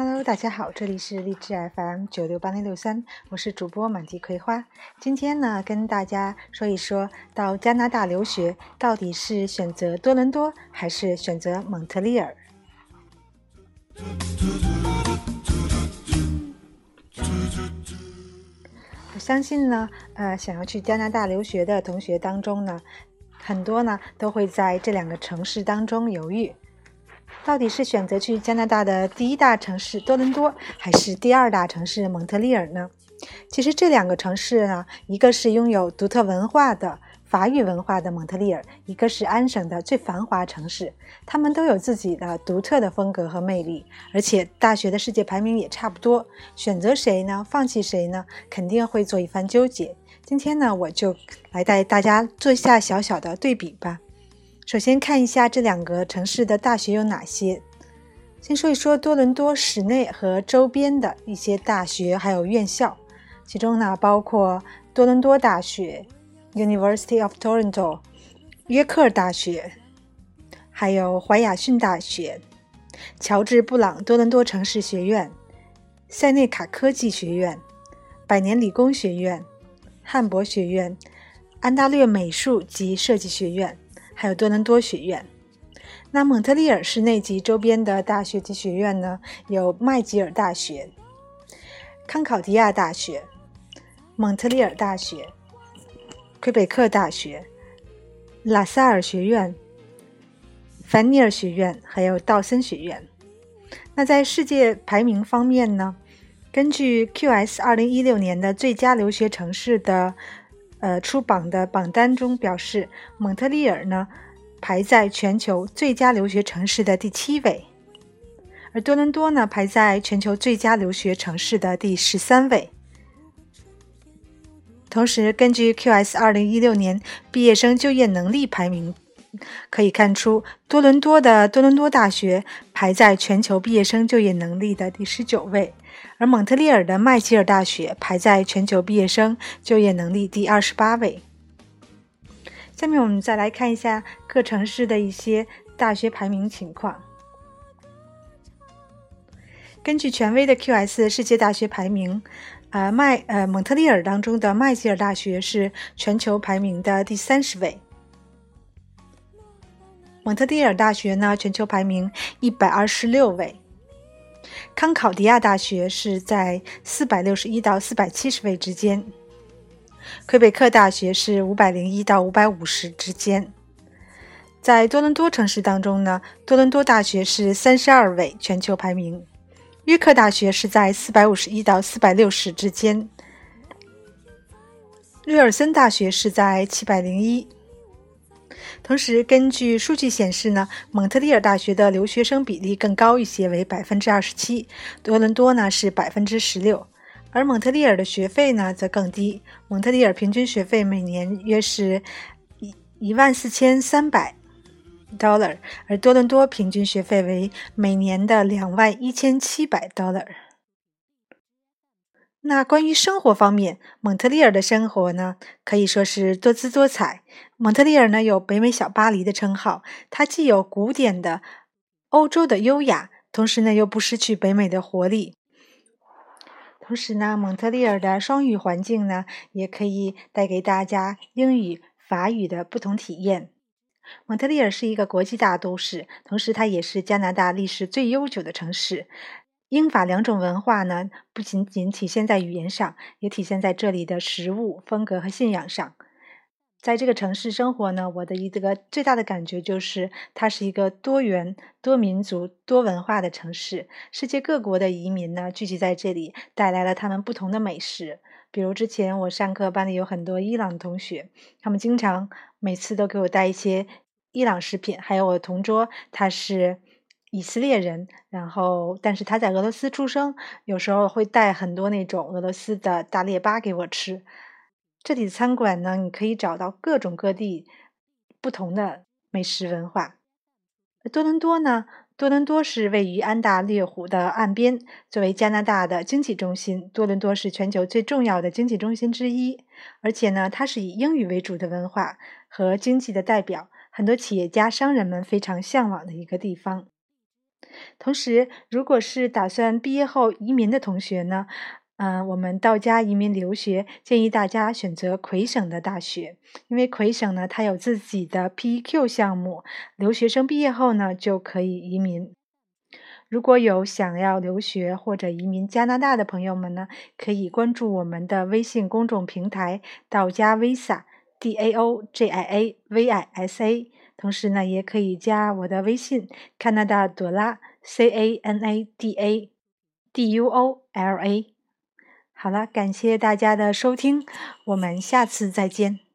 Hello，大家好，这里是励志 FM 九六八零六三，我是主播满地葵花。今天呢，跟大家说一说到加拿大留学，到底是选择多伦多还是选择蒙特利尔？我相信呢，呃，想要去加拿大留学的同学当中呢，很多呢都会在这两个城市当中犹豫。到底是选择去加拿大的第一大城市多伦多，还是第二大城市蒙特利尔呢？其实这两个城市呢，一个是拥有独特文化的法语文化的蒙特利尔，一个是安省的最繁华城市，他们都有自己的独特的风格和魅力，而且大学的世界排名也差不多。选择谁呢？放弃谁呢？肯定会做一番纠结。今天呢，我就来带大家做一下小小的对比吧。首先看一下这两个城市的大学有哪些。先说一说多伦多市内和周边的一些大学还有院校，其中呢包括多伦多大学 （University of Toronto）、约克大学，还有怀亚逊大学、乔治·布朗多伦多城市学院、塞内卡科技学院、百年理工学院、汉博学院、安大略美术及设计学院。还有多伦多学院。那蒙特利尔市内及周边的大学及学院呢？有麦吉尔大学、康考迪亚大学、蒙特利尔大学、魁北克大学、拉萨尔学院、凡尼尔学院，还有道森学院。那在世界排名方面呢？根据 QS 二零一六年的最佳留学城市的。呃，出榜的榜单中表示，蒙特利尔呢排在全球最佳留学城市的第七位，而多伦多呢排在全球最佳留学城市的第十三位。同时，根据 QS 二零一六年毕业生就业能力排名，可以看出，多伦多的多伦多大学排在全球毕业生就业能力的第十九位。而蒙特利尔的麦吉尔大学排在全球毕业生就业能力第二十八位。下面我们再来看一下各城市的一些大学排名情况。根据权威的 QS 世界大学排名，呃，麦呃蒙特利尔当中的麦吉尔大学是全球排名的第三十位。蒙特利尔大学呢，全球排名一百二十六位。康考迪亚大学是在四百六十一到四百七十位之间，魁北克大学是五百零一到五百五十之间。在多伦多城市当中呢，多伦多大学是三十二位，全球排名；约克大学是在四百五十一到四百六十之间；瑞尔森大学是在七百零一。同时，根据数据显示呢，蒙特利尔大学的留学生比例更高一些，为百分之二十七；多伦多呢是百分之十六，而蒙特利尔的学费呢则更低。蒙特利尔平均学费每年约是一一万四千三百 dollar，而多伦多平均学费为每年的两万一千七百 dollar。那关于生活方面，蒙特利尔的生活呢，可以说是多姿多彩。蒙特利尔呢有“北美小巴黎”的称号，它既有古典的欧洲的优雅，同时呢又不失去北美的活力。同时呢，蒙特利尔的双语环境呢，也可以带给大家英语、法语的不同体验。蒙特利尔是一个国际大都市，同时它也是加拿大历史最悠久的城市。英法两种文化呢，不仅仅体现在语言上，也体现在这里的食物风格和信仰上。在这个城市生活呢，我的一个最大的感觉就是，它是一个多元、多民族、多文化的城市。世界各国的移民呢，聚集在这里，带来了他们不同的美食。比如之前我上课班里有很多伊朗同学，他们经常每次都给我带一些伊朗食品。还有我同桌，他是。以色列人，然后但是他在俄罗斯出生，有时候会带很多那种俄罗斯的大列巴给我吃。这里的餐馆呢，你可以找到各种各地不同的美食文化。多伦多呢，多伦多是位于安大略湖的岸边，作为加拿大的经济中心，多伦多是全球最重要的经济中心之一。而且呢，它是以英语为主的文化和经济的代表，很多企业家、商人们非常向往的一个地方。同时，如果是打算毕业后移民的同学呢，嗯，我们道家移民留学建议大家选择魁省的大学，因为魁省呢，它有自己的 PEQ 项目，留学生毕业后呢就可以移民。如果有想要留学或者移民加拿大的朋友们呢，可以关注我们的微信公众平台“道家 Visa”（D A O J I A V I S A），同时呢，也可以加我的微信“ Canada 朵拉 ”（C A N A D A D U O L A）。好了，感谢大家的收听，我们下次再见。